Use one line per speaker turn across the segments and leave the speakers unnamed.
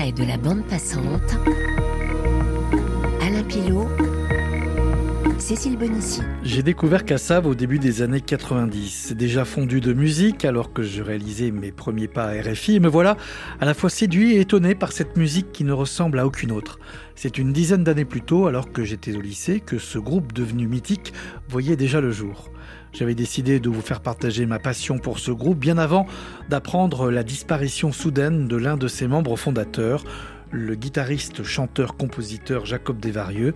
portrait de la bande passante. Alain Pilot. Cécile Bonissi.
J'ai découvert Kassav au début des années 90. déjà fondu de musique alors que je réalisais mes premiers pas à RFI. Et me voilà à la fois séduit et étonné par cette musique qui ne ressemble à aucune autre. C'est une dizaine d'années plus tôt, alors que j'étais au lycée, que ce groupe devenu mythique voyait déjà le jour. J'avais décidé de vous faire partager ma passion pour ce groupe bien avant d'apprendre la disparition soudaine de l'un de ses membres fondateurs, le guitariste, chanteur, compositeur Jacob Desvarieux.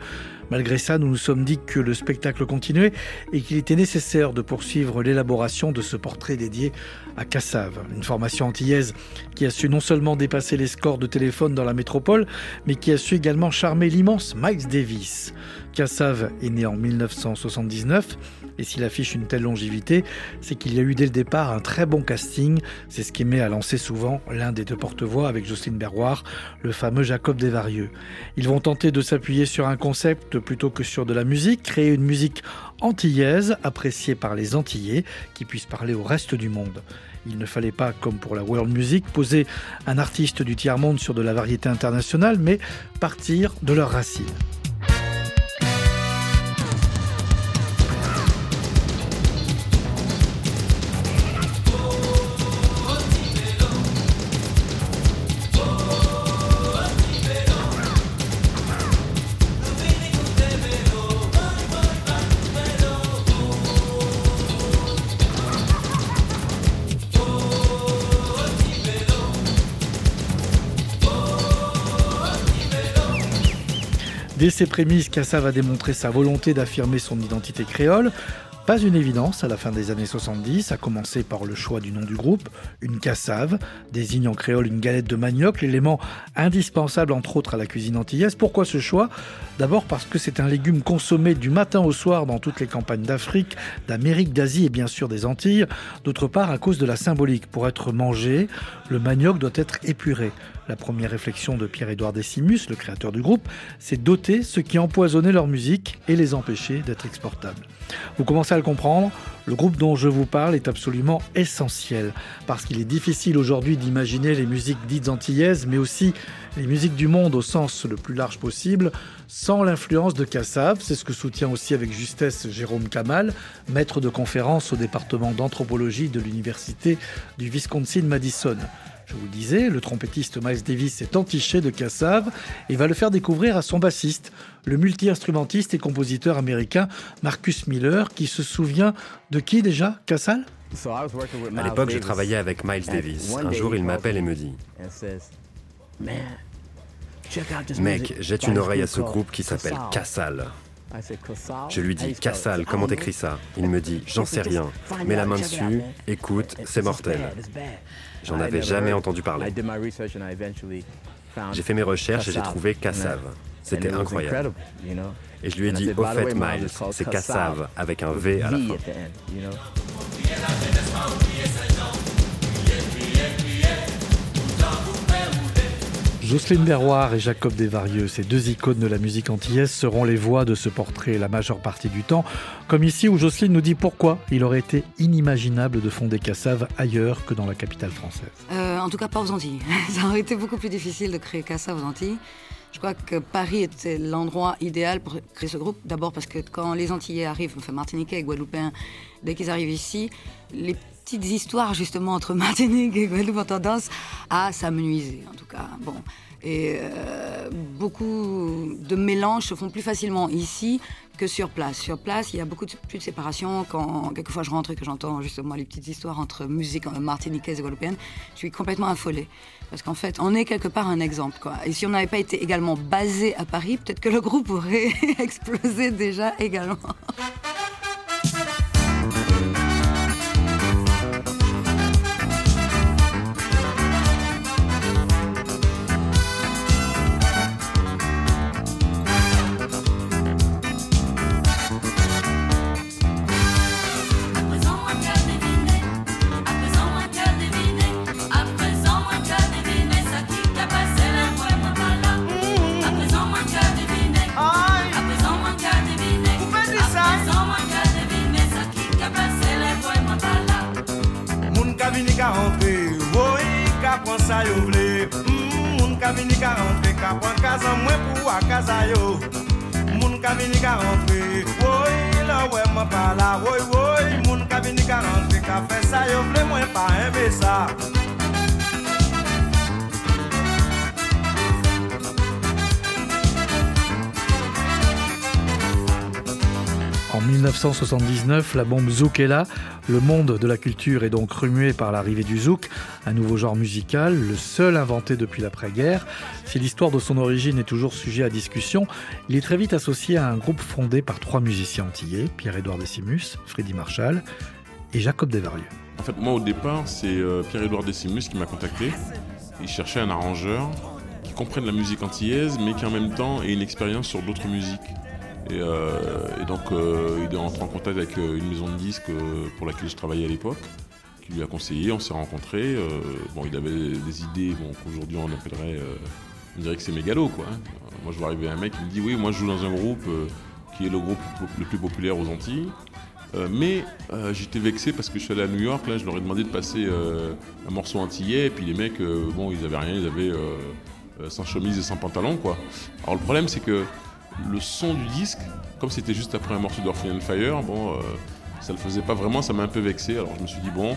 Malgré ça, nous nous sommes dit que le spectacle continuait et qu'il était nécessaire de poursuivre l'élaboration de ce portrait dédié à Cassave, une formation antillaise qui a su non seulement dépasser les scores de téléphone dans la métropole, mais qui a su également charmer l'immense Miles Davis. Cassave est né en 1979 et s'il affiche une telle longévité, c'est qu'il y a eu dès le départ un très bon casting. C'est ce qui met à lancer souvent l'un des deux porte-voix avec Jocelyne Berroir, le fameux Jacob Desvarieux. Ils vont tenter de s'appuyer sur un concept plutôt que sur de la musique, créer une musique antillaise appréciée par les Antillais qui puisse parler au reste du monde. Il ne fallait pas, comme pour la world music, poser un artiste du tiers-monde sur de la variété internationale, mais partir de leurs racines. Dès ses prémices, Cassa va démontrer sa volonté d'affirmer son identité créole. Pas une évidence à la fin des années 70, à commencer par le choix du nom du groupe, une cassave, désigne en créole une galette de manioc, l'élément indispensable entre autres à la cuisine antillaise. Pourquoi ce choix? D'abord parce que c'est un légume consommé du matin au soir dans toutes les campagnes d'Afrique, d'Amérique, d'Asie et bien sûr des Antilles. D'autre part à cause de la symbolique. Pour être mangé, le manioc doit être épuré. La première réflexion de Pierre-Édouard Decimus, le créateur du groupe, c'est doter ceux qui empoisonnaient leur musique et les empêcher d'être exportables. Vous commencez à le comprendre, le groupe dont je vous parle est absolument essentiel, parce qu'il est difficile aujourd'hui d'imaginer les musiques dites antillaises, mais aussi les musiques du monde au sens le plus large possible, sans l'influence de Kassav. C'est ce que soutient aussi avec justesse Jérôme Kamal, maître de conférence au département d'anthropologie de l'université du Wisconsin-Madison. Je vous le disais, le trompettiste Miles Davis est entiché de Kassav et va le faire découvrir à son bassiste, le multi-instrumentiste et compositeur américain Marcus Miller, qui se souvient de qui déjà, Kassal
À l'époque, je travaillais avec Miles Davis. Un jour, il m'appelle et me dit Mec, jette une oreille à ce groupe qui s'appelle Kassal. Je lui dis Kassal, comment t'écris ça? Il me dit J'en sais rien. Mets la main dessus, écoute, c'est mortel. J'en avais jamais entendu parler. J'ai fait mes recherches et j'ai trouvé Kassav. C'était incroyable. Et je lui ai dit, au fait, Miles, c'est Kassav avec un V à la fin.
Jocelyne Berroir et Jacob Desvarieux, ces deux icônes de la musique antillaise, seront les voix de ce portrait la majeure partie du temps, comme ici où Jocelyne nous dit pourquoi il aurait été inimaginable de fonder Cassave ailleurs que dans la capitale française.
Euh, en tout cas pas aux Antilles. Ça aurait été beaucoup plus difficile de créer Cassave aux Antilles. Je crois que Paris était l'endroit idéal pour créer ce groupe. D'abord parce que quand les Antillais arrivent, enfin Martiniquais et Guadeloupéens, dès qu'ils arrivent ici, les petites histoires justement entre Martinique et Guadeloupe ont tendance à s'amenuiser, en tout cas. Bon. Et euh, beaucoup de mélanges se font plus facilement ici que sur place. Sur place, il y a beaucoup plus de séparation. Quand quelquefois je rentre et que j'entends justement les petites histoires entre musique martiniquaise et guadeloupéenne, je suis complètement affolée. Parce qu'en fait, on est quelque part un exemple. Et si on n'avait pas été également basé à Paris, peut-être que le groupe aurait explosé déjà également.
1979, la bombe zouk est là. Le monde de la culture est donc remué par l'arrivée du zouk, un nouveau genre musical, le seul inventé depuis l'après-guerre. Si l'histoire de son origine est toujours sujet à discussion, il est très vite associé à un groupe fondé par trois musiciens antillais, Pierre-Édouard Decimus, Freddy Marshall et Jacob Desvarieux.
En fait, moi au départ, c'est euh, Pierre-Édouard Decimus qui m'a contacté. Il cherchait un arrangeur qui comprenne la musique antillaise, mais qui en même temps ait une expérience sur d'autres musiques. Euh, et, donc, euh, il est entré en contact avec euh, une maison de disques pour laquelle je travaillais à l'époque, qui lui a conseillé. On s'est rencontrés. bon, il avait des idées bon, qu'aujourd'hui on appellerait. on dirait que c'est mégalo, quoi. Hein. Moi, je vois arriver un mec qui me dit Oui, moi, je joue dans un groupe qui est le groupe le plus populaire aux Antilles. mais j'étais vexé parce que je suis allé à New York, là je leur ai demandé de passer un morceau antillais, et puis les mecs, bon, ils avaient rien, ils avaient sans chemise et sans pantalon, quoi. Alors le problème, c'est que le son du disque, comme c'était juste après un morceau d'Orphan Fire, bon, euh, ça le faisait pas vraiment, ça m'a un peu vexé. Alors je me suis dit, bon,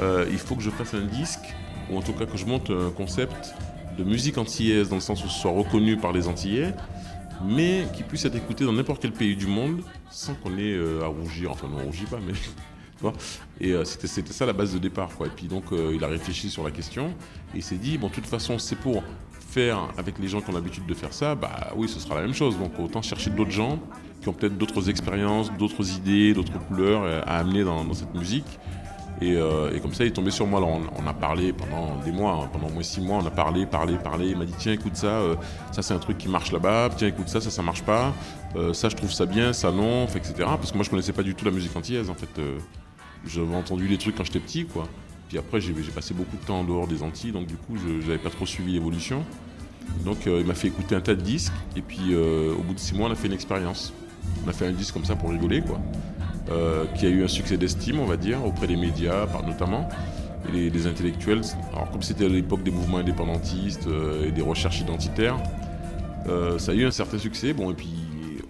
euh, il faut que je fasse un disque, ou en tout cas que je monte un concept de musique antillaise, dans le sens où ce soit reconnu par les Antillais, mais qui puisse être écouté dans n'importe quel pays du monde, sans qu'on ait euh, à rougir. Enfin, on ne rougit pas, mais. et c'était ça la base de départ. Quoi. Et puis donc, il a réfléchi sur la question, et il s'est dit, bon, de toute façon, c'est pour faire avec les gens qui ont l'habitude de faire ça, bah oui, ce sera la même chose. Donc autant chercher d'autres gens qui ont peut-être d'autres expériences, d'autres idées, d'autres couleurs euh, à amener dans, cette musique. Euh, et, comme ça, il est tombé sur moi. Alors, on, a parlé pendant des mois, hein, pendant au moins six mois, on a parlé, parlé, parlé. Il m'a dit tiens, écoute ça, euh, ça c'est un truc qui marche là-bas. Tiens, écoute ça, ça ça marche pas. ça, je trouve ça bien, ça non, etc. Parce que moi, je connaissais pas du tout la musique antillaise. En fait, j'avais entendu les trucs quand j'étais petit, quoi. Puis après, j'ai passé beaucoup de temps en dehors des Antilles, donc du coup, je n'avais pas trop suivi l'évolution. Donc euh, il m'a fait écouter un tas de disques, et puis euh, au bout de six mois, on a fait une expérience. On a fait un disque comme ça pour rigoler, quoi. Euh, qui a eu un succès d'estime, on va dire, auprès des médias, notamment, et des, intellectuels. Alors comme c'était à l'époque des mouvements indépendantistes et des recherches identitaires, ça a eu un certain succès, bon, et puis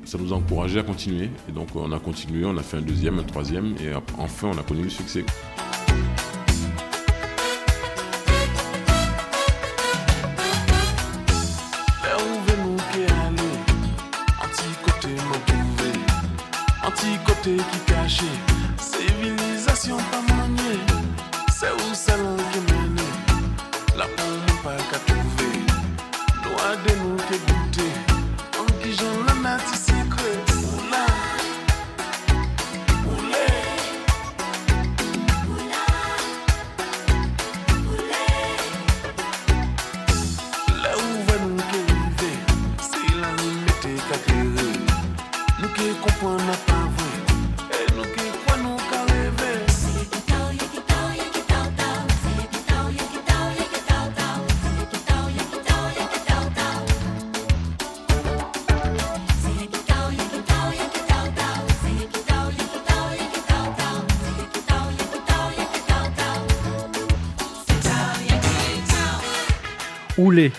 ça nous a encouragé à continuer. Et donc on a continué, on a fait un deuxième, un troisième, et enfin on a connu le succès.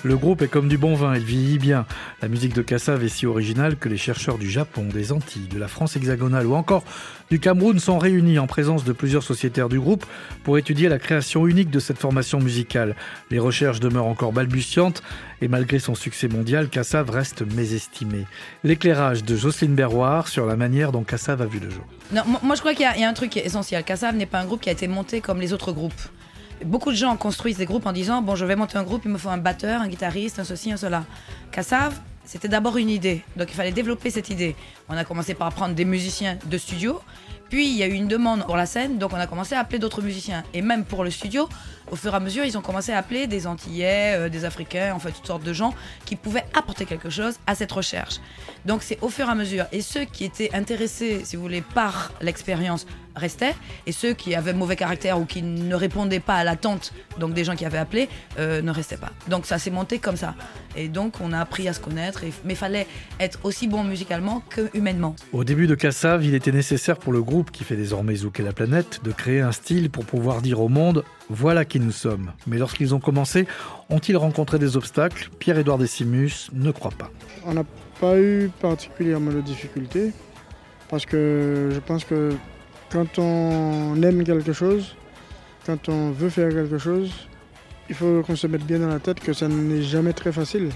Le groupe est comme du bon vin, il vieillit bien. La musique de Kassav est si originale que les chercheurs du Japon, des Antilles, de la France hexagonale ou encore du Cameroun sont réunis en présence de plusieurs sociétaires du groupe pour étudier la création unique de cette formation musicale. Les recherches demeurent encore balbutiantes et malgré son succès mondial, Kassav reste mésestimé. L'éclairage de Jocelyne Berroir sur la manière dont Kassav a vu le jour.
Non, moi je crois qu'il y, a un truc essentiel. Kassav n'est pas un groupe qui a été monté comme les autres groupes beaucoup de gens construisent des groupes en disant bon, je vais monter un groupe, il me faut un batteur, un guitariste, un ceci, un cela. Kassav, c'était d'abord une idée, donc il fallait développer cette idée. On a commencé par prendre des musiciens de studio, puis il y a eu une demande pour la scène, donc on a commencé à appeler d'autres musiciens. Et même pour le studio, au fur et à mesure, ils ont commencé à appeler des Antillais, euh, des Africains, en fait toutes sortes de gens qui pouvaient apporter quelque chose à cette recherche. Donc c'est au fur et à mesure. Et ceux qui étaient intéressés, si vous voulez, par l'expérience restaient, et ceux qui avaient mauvais caractère ou qui ne répondaient pas à l'attente, donc des gens qui avaient appelé, euh, ne restaient pas. Donc ça s'est monté comme ça. Et donc on a appris à se connaître, mais il fallait être aussi bon musicalement que humainement.
Au début de Kassav, il était nécessaire pour le groupe qui fait désormais zouker la planète de créer un style pour pouvoir dire au monde voilà qui nous sommes. Mais lorsqu'ils ont commencé, ont-ils rencontré des obstacles? Pierre-Édouard Décimus ne croit pas.
On n'a pas eu particulièrement de difficultés parce que je pense que quand on aime quelque chose, quand on veut faire quelque chose, il faut qu'on se mette bien dans la tête que ça n'est jamais très facile.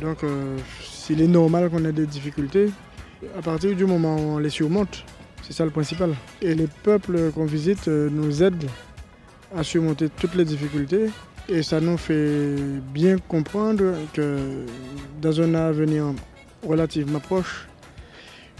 Donc, euh, s'il est normal qu'on ait des difficultés, à partir du moment où on les surmonte, c'est ça le principal. Et les peuples qu'on visite euh, nous aident à surmonter toutes les difficultés. Et ça nous fait bien comprendre que dans un avenir relativement proche,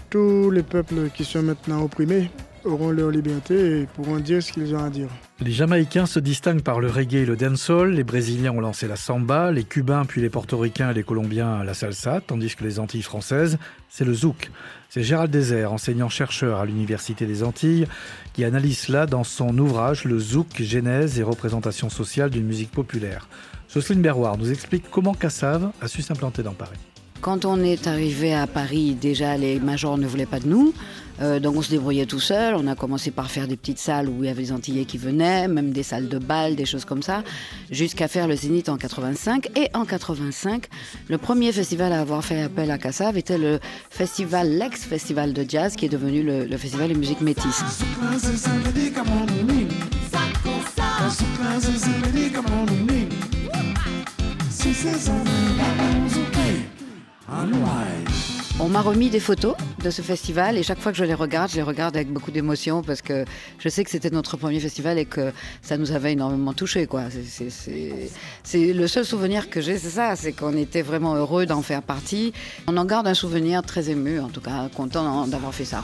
tous les peuples qui sont maintenant opprimés auront leur liberté et pourront dire ce qu'ils ont à dire.
Les Jamaïcains se distinguent par le reggae et le dancehall, les Brésiliens ont lancé la samba, les Cubains puis les Portoricains et les Colombiens la salsa, tandis que les Antilles françaises, c'est le zouk. C'est Gérald Désert, enseignant-chercheur à l'Université des Antilles, qui analyse cela dans son ouvrage Le zouk, genèse et représentation sociale d'une musique populaire. Jocelyne Berroir nous explique comment Cassave a su s'implanter dans Paris.
Quand on est arrivé à Paris, déjà les majors ne voulaient pas de nous. Euh, donc on se débrouillait tout seul. On a commencé par faire des petites salles où il y avait des Antillais qui venaient, même des salles de bal, des choses comme ça, jusqu'à faire le Zénith en 85. Et en 85, le premier festival à avoir fait appel à Cassave était le festival, l'ex-festival de jazz, qui est devenu le, le festival de musique métisse. On m'a remis des photos de ce festival et chaque fois que je les regarde, je les regarde avec beaucoup d'émotion parce que je sais que c'était notre premier festival et que ça nous avait énormément touché. Quoi. C'est, le seul souvenir que j'ai, c'est ça, c'est qu'on était vraiment heureux d'en faire partie. On en garde un souvenir très ému, en tout cas content d'avoir fait ça.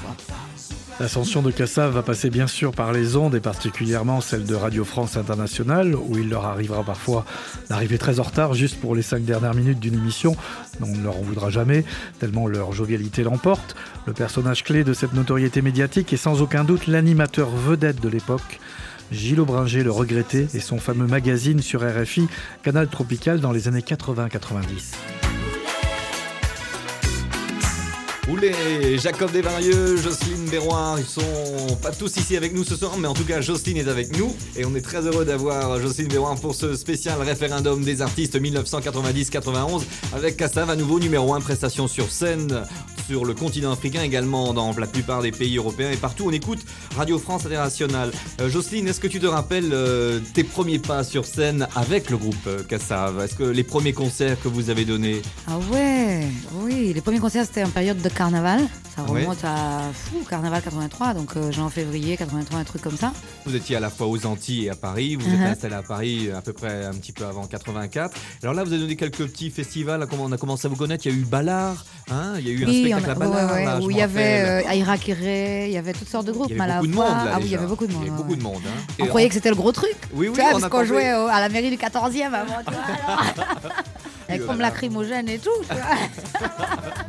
L'ascension de Cassave va passer bien sûr par les ondes et particulièrement celle de Radio France Internationale où il leur arrivera parfois d'arriver très en retard juste pour les cinq dernières minutes d'une émission. On ne leur en voudra jamais tellement leur jovialité l'emporte. Le personnage clé de cette notoriété médiatique est sans aucun doute l'animateur vedette de l'époque. Gilles Aubringer le regretté et son fameux magazine sur RFI, Canal Tropical dans les années 80-90.
Oulé, Jacob Desvarieux, Jocelyne Béroir, ils sont pas tous ici avec nous ce soir, mais en tout cas Jocelyne est avec nous. Et on est très heureux d'avoir Jocelyne Béroir pour ce spécial référendum des artistes 1990-91 avec Kassav à nouveau numéro 1 prestation sur scène sur le continent africain également dans la plupart des pays européens et partout on écoute Radio France Internationale. Euh, Jocelyne, est-ce que tu te rappelles euh, tes premiers pas sur scène avec le groupe euh, Kassav? Est-ce que les premiers concerts que vous avez donnés?
Ah ouais, oui, les premiers concerts c'était en période de carnaval. Ça remonte à fou, carnaval 83, donc euh, janvier-février 83, un truc comme ça.
Vous étiez à la fois aux Antilles et à Paris. Vous êtes uh-huh. installé à Paris à peu près un petit peu avant 84. Alors là, vous avez donné quelques petits festivals. On a commencé à vous connaître? Il y a eu Ballard, hein? Il y a eu un spectacle à Ballard.
où il y avait euh, Aira il y avait toutes sortes de groupes.
Il y avait beaucoup de monde. Là,
ah oui, il y avait beaucoup de monde.
Il y avait beaucoup de monde. Hein.
On croyait que c'était le gros truc.
Oui, oui.
parce qu'on jouait à la mairie du 14e avant. Avec comme lacrymogène et tout.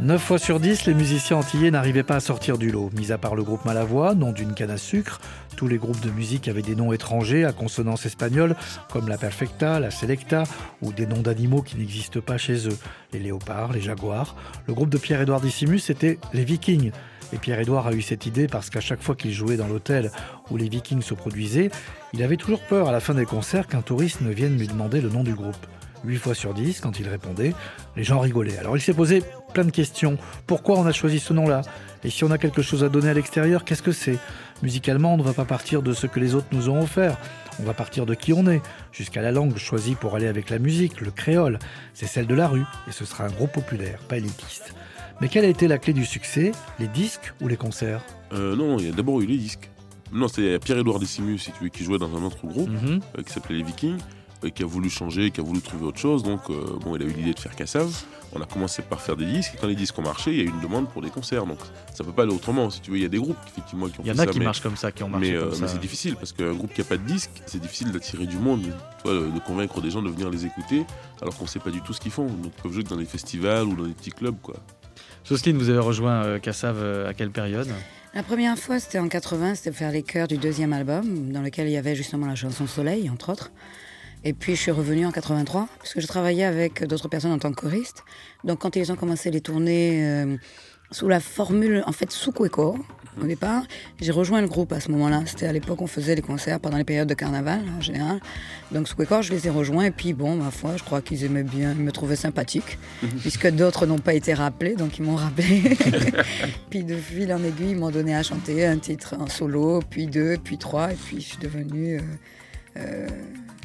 9 fois sur 10, les musiciens antillais n'arrivaient pas à sortir du lot. Mis à part le groupe Malavoie, nom d'une canne à sucre, tous les groupes de musique avaient des noms étrangers à consonance espagnole, comme la Perfecta, la Selecta, ou des noms d'animaux qui n'existent pas chez eux. Les léopards, les jaguars. Le groupe de Pierre-Édouard Dissimus, c'était les Vikings. Et Pierre-Édouard a eu cette idée parce qu'à chaque fois qu'il jouait dans l'hôtel où les Vikings se produisaient, il avait toujours peur à la fin des concerts qu'un touriste ne vienne lui demander le nom du groupe. 8 fois sur 10, quand il répondait, les gens rigolaient. Alors il s'est posé plein de questions. Pourquoi on a choisi ce nom-là? Et si on a quelque chose à donner à l'extérieur, qu'est-ce que c'est? Musicalement, on ne va pas partir de ce que les autres nous ont offert. On va partir de qui on est, jusqu'à la langue choisie pour aller avec la musique, le créole. C'est celle de la rue, et ce sera un groupe populaire, pas élitiste. Mais quelle a été la clé du succès? Les disques ou les concerts?
Euh, Non, il y a d'abord eu les disques. Non, c'est Pierre-Édouard Décimus, si tu veux, qui jouait dans un autre groupe, mhm. euh, qui s'appelait Les Vikings qui a voulu changer, qui a voulu trouver autre chose. Donc, euh, bon, il a eu l'idée de faire Cassav. On a commencé par faire des disques. Et quand les disques ont marché, il y a eu une demande pour des concerts. Donc, ça peut pas aller autrement. Si tu veux, il y a des groupes effectivement qui ont
Il y
en
a
qui
marchent comme ça, qui ont marché.
Mais,
euh,
mais c'est difficile parce qu'un groupe qui a pas de disque, c'est difficile d'attirer du monde, de convaincre des gens de venir les écouter, alors qu'on sait pas du tout ce qu'ils font. Donc, ils peuvent jouer dans des festivals ou dans des petits clubs, quoi.
Jocelyne, vous avez rejoint euh, Cassav à quelle période?
La première fois, c'était en 80, c'était pour faire les chœurs du deuxième album, dans lequel il y avait justement la chanson Soleil, entre autres. Et puis je suis revenue en 83, parce que je travaillais avec d'autres personnes en tant que choriste. Donc quand ils ont commencé les tournées euh, sous la formule, en fait, sous Cueco,
au départ. J'ai rejoint le groupe à ce moment-là. C'était à l'époque, on faisait les concerts pendant les périodes de carnaval, en général. Donc, Squeakor, je les ai rejoints. Et puis, bon, ma foi, je crois qu'ils aimaient bien, ils me trouvaient sympathique, mhm. puisque d'autres n'ont pas été rappelés, donc ils m'ont rappelé. puis, de fil en aiguille, ils m'ont donné à chanter un titre en solo, puis deux, puis trois. Et puis, je suis devenue. Euh,
euh,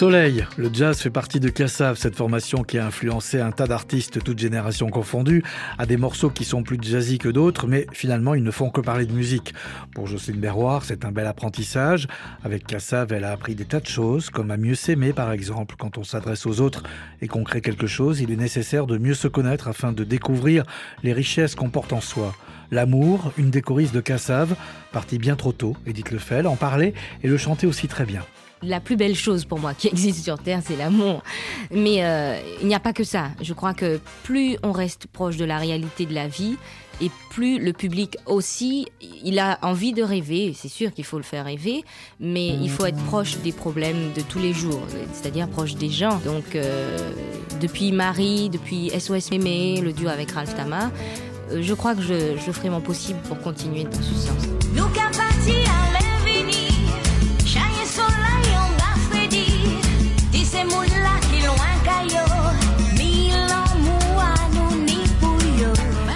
le jazz fait partie de Cassav, cette formation qui a influencé un tas d'artistes, toutes générations confondues, à des morceaux qui sont plus jazzy que d'autres, mais finalement ils ne font que parler de musique. Pour Jocelyne Berroir, c'est un bel apprentissage. Avec Cassav, elle a appris des tas de choses, comme à mieux s'aimer par exemple. Quand on s'adresse aux autres et qu'on crée quelque chose, il est nécessaire de mieux se connaître afin de découvrir les richesses qu'on porte en soi. L'amour, une des choristes de Cassav, partie bien trop tôt, Edith Lefel, en parlait et le chantait aussi très bien
la plus belle chose pour moi qui existe sur Terre, c'est l'amour. Mais euh, il n'y a pas que ça. Je crois que plus on reste proche de la réalité de la vie, et plus le public aussi, il a envie de rêver. C'est sûr qu'il faut le faire rêver, mais il faut être proche des problèmes de tous les jours, c'est-à-dire proche des gens. Donc, euh, depuis Marie, depuis SOS Mémé, le duo avec Ralph Tama, euh, je crois que je, je ferai mon possible pour continuer dans ce sens.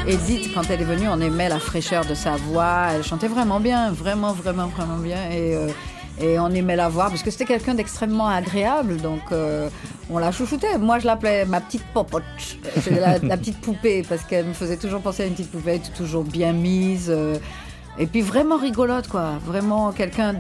Edith, quand elle est venue, on aimait la fraîcheur de sa voix. Elle chantait vraiment bien, vraiment, vraiment, vraiment bien. Et, euh, on aimait la voir parce que c'était quelqu'un d'extrêmement agréable. Donc euh, on la chouchoutait. Moi, je l'appelais ma petite popote, la, la, petite poupée, parce qu'elle me faisait toujours penser à une petite poupée, toujours bien mise. Euh, et puis vraiment rigolote, quoi. Vraiment quelqu'un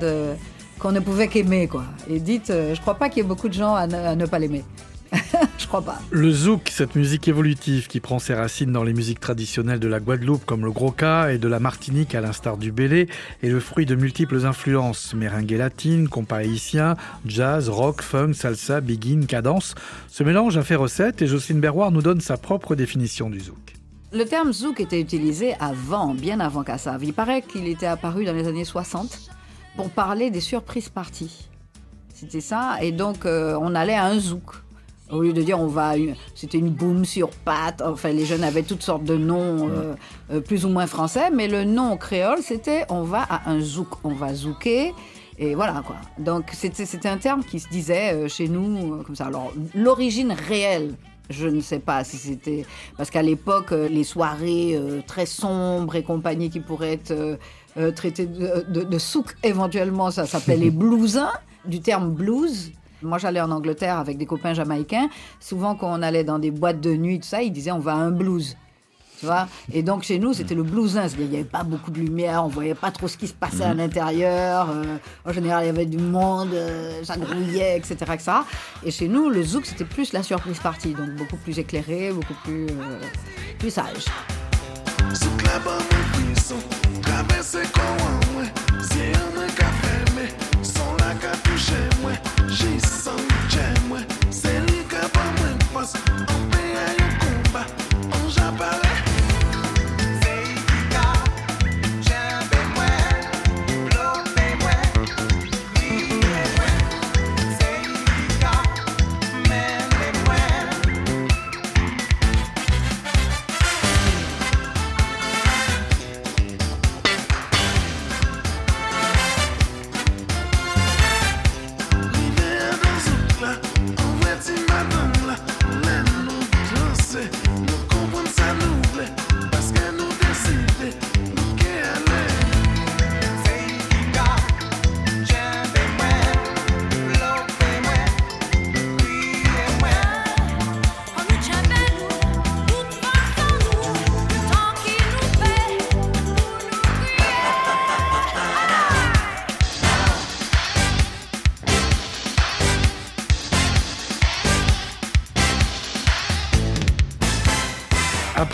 qu'on ne pouvait qu'aimer, quoi. Edith, je crois pas qu'il y ait beaucoup de gens à ne pas l'aimer. je crois pas.
Le zouk, cette musique évolutive qui prend ses racines dans les musiques traditionnelles de la Guadeloupe comme le groka et de la Martinique à l'instar du bélé, est le fruit de multiples influences merengue latine, compas haïtien, jazz, rock, funk, salsa, begin, cadence. Ce mélange a fait recette et Jocelyne Berroir nous donne sa propre définition du zouk.
Le terme zouk était utilisé avant, bien avant Kassav. Il paraît qu'il était apparu dans les années 60 pour parler des surprises parties. C'était ça, et donc euh, on allait à un zouk. Au lieu de dire on va, c'était une boum sur patte. Enfin, les jeunes avaient toutes sortes de noms euh, euh, plus ou moins français, mais le nom créole c'était on va à un zouk, on va zouker. Et voilà quoi. Donc c'était un terme qui se disait euh, chez nous comme ça. Alors l'origine réelle, je ne sais pas si c'était parce qu'à l'époque les soirées très sombres et compagnie qui pourraient être traitées de, de, de souk éventuellement, ça s'appelait les blousins du terme blues moi, j'allais en Angleterre avec des copains jamaïcains. Souvent, quand on allait dans des boîtes de nuit, tout ça, ils disaient on va à un blues. Tu vois? Et donc chez nous, c'était le blousin. Il n'y avait pas beaucoup de lumière, on ne voyait pas trop ce qui se passait à mhm. l'intérieur. Euh, en général, il y avait du monde, euh, ça grouillait, etc., etc., Et chez nous, le zouk, c'était plus la surprise partie, donc beaucoup plus éclairé, beaucoup plus, euh, plus sage. She's so j'aime, c'est lui qui va.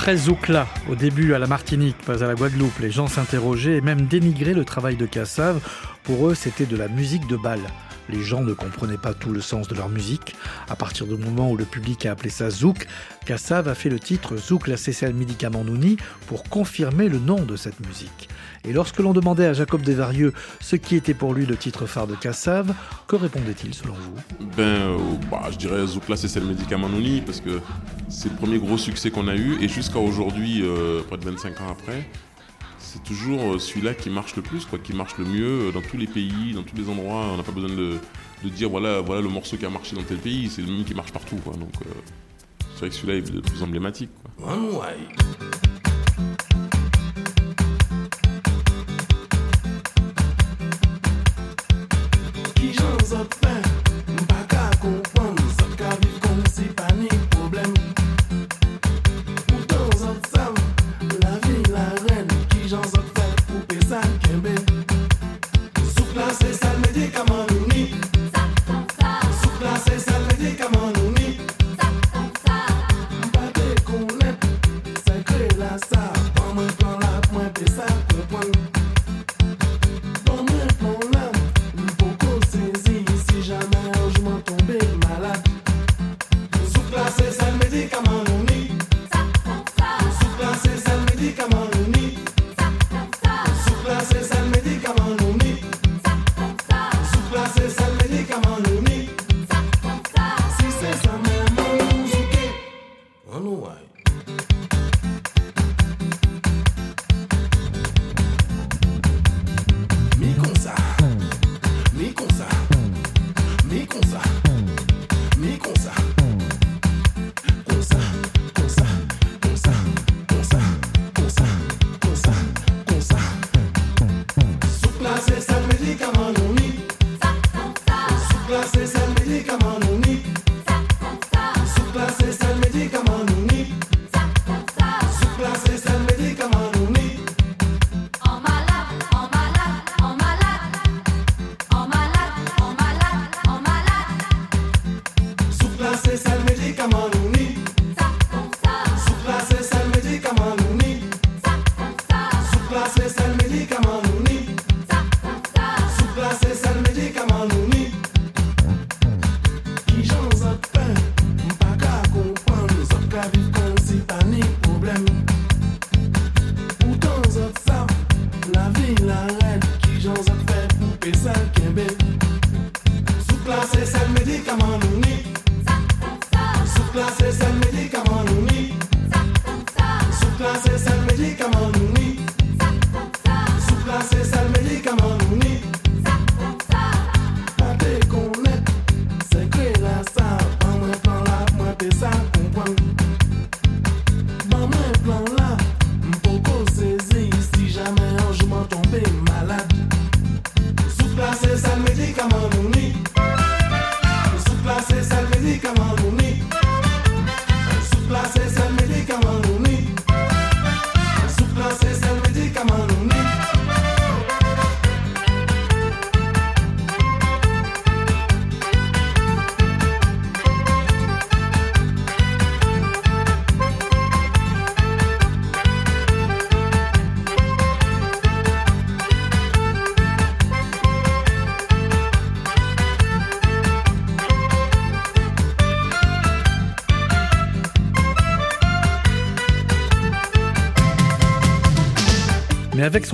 Après Zoukla, au début à la Martinique, pas à la Guadeloupe, les gens s'interrogeaient et même dénigraient le travail de Cassave. Pour eux, c'était de la musique de bal. Les gens ne comprenaient pas tout le sens de leur musique. À partir du moment où le public a appelé ça Zouk, Kassav a fait le titre Zouk la CCL Médicament Nouni pour confirmer le nom de cette musique. Et lorsque l'on demandait à Jacob Desvarieux ce qui était pour lui le titre phare de Kassav, que répondait-il selon vous?
Ben, euh, bah, je dirais Zouk la CCL Médicament Nouni parce que c'est le premier gros succès qu'on a eu et jusqu'à aujourd'hui, euh, près de 25 ans après, c'est toujours euh, celui-là qui marche le plus, quoi, qui marche le mieux euh, dans tous les pays, dans tous les endroits. On n'a pas besoin de, dire voilà, voilà le morceau qui a marché dans tel pays, c'est le même qui marche partout. Quoi. Donc euh, c'est vrai que celui-là est le plus emblématique.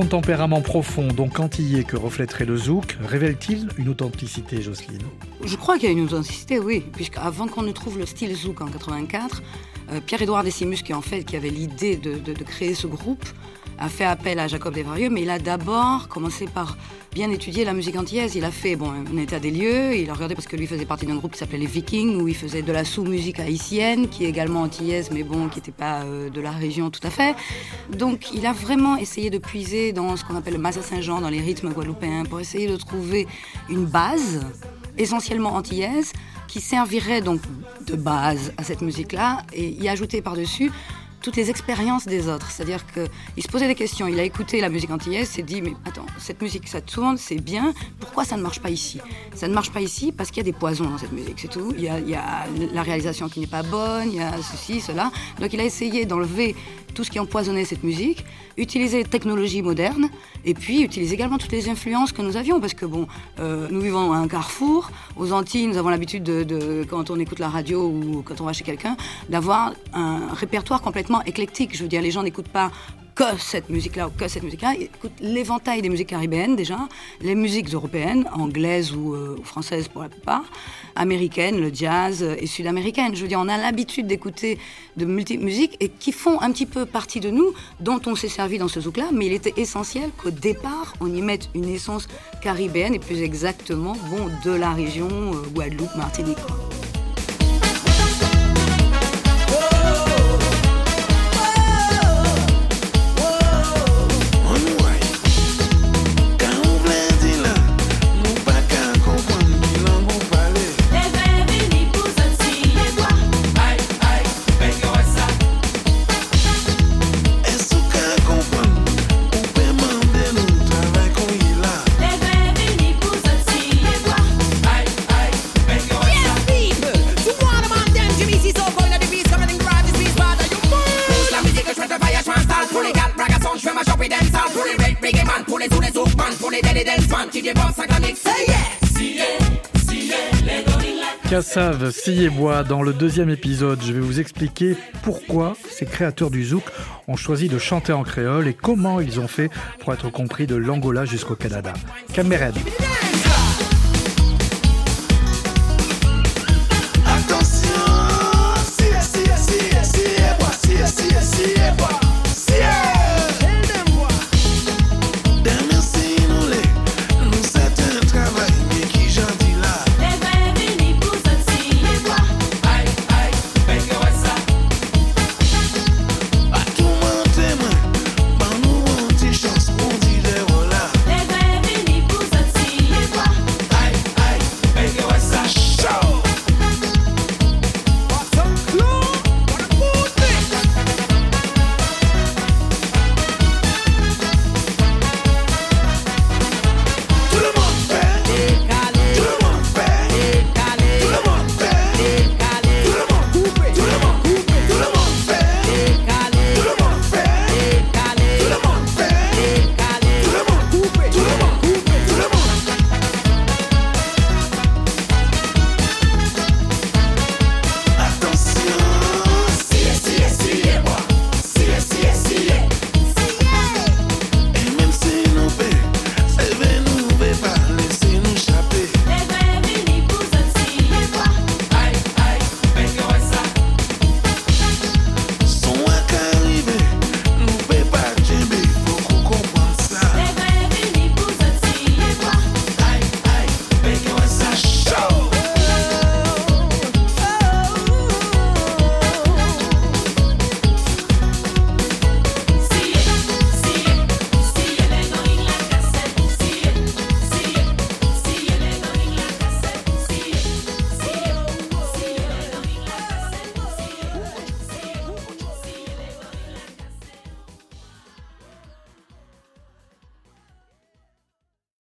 Son tempérament profond, donc antillais que reflèterait le zouk, révèle-t-il une authenticité, Jocelyne?
Je crois qu'il y a une authenticité, oui, puisqu'avant qu'on ne trouve le style zouk en 84, euh, Pierre-Édouard Decimus, qui en fait qui avait l'idée de, créer ce groupe, a fait appel à Jacob Desvarieux, mais il a d'abord commencé par bien étudier la musique antillaise. Il a fait bon, un état des lieux, il a regardé parce que lui faisait partie d'un groupe qui s'appelait les Vikings, où il faisait de la sous-musique haïtienne, qui est également antillaise, mais bon, qui n'était pas euh, de la région tout à fait. Donc il a vraiment essayé de puiser dans ce qu'on appelle le Massa Saint-Jean, dans les rythmes guadeloupéens, pour essayer de trouver une base essentiellement antillaise qui servirait donc de base à cette musique-là et y ajouter par-dessus toutes les expériences des autres. C'est-à-dire qu'il se posait des questions, il a écouté la musique antillaise, s'est dit, mais attends, cette musique, ça tourne, c'est bien. Pourquoi ça ne marche pas ici? Ça ne marche pas ici parce qu'il y a des poisons dans cette musique, c'est tout. Il y, a, la réalisation qui n'est pas bonne, il y a ceci, cela. Donc il a essayé d'enlever tout ce qui empoisonnait cette musique, utiliser technologie moderne et puis utiliser également toutes les influences que nous avions parce que bon, euh, nous vivons à un carrefour. Aux Antilles, nous avons l'habitude de, quand on écoute la radio ou quand on va chez quelqu'un, d'avoir un répertoire complètement éclectique. Je veux dire, les gens n'écoutent pas que cette musique-là ou que cette musique-là. Écoutent l'éventail des musiques caribéennes déjà, les musiques européennes, anglaises ou, euh, françaises pour la plupart, américaines, le jazz et sud-américaines. Je veux dire, on a l'habitude d'écouter de multiples musiques et qui font un petit peu partie de nous, dont on s'est servi dans ce zouk-là, mais il était essentiel qu'au départ, on y mette une essence caribéenne et plus exactement, bon, de la région euh, Guadeloupe, Martinique.
Bois, dans le deuxième épisode, je vais vous expliquer pourquoi ces créateurs du zouk ont choisi de chanter en créole et comment ils ont fait pour être compris de l'Angola jusqu'au Canada. Camered.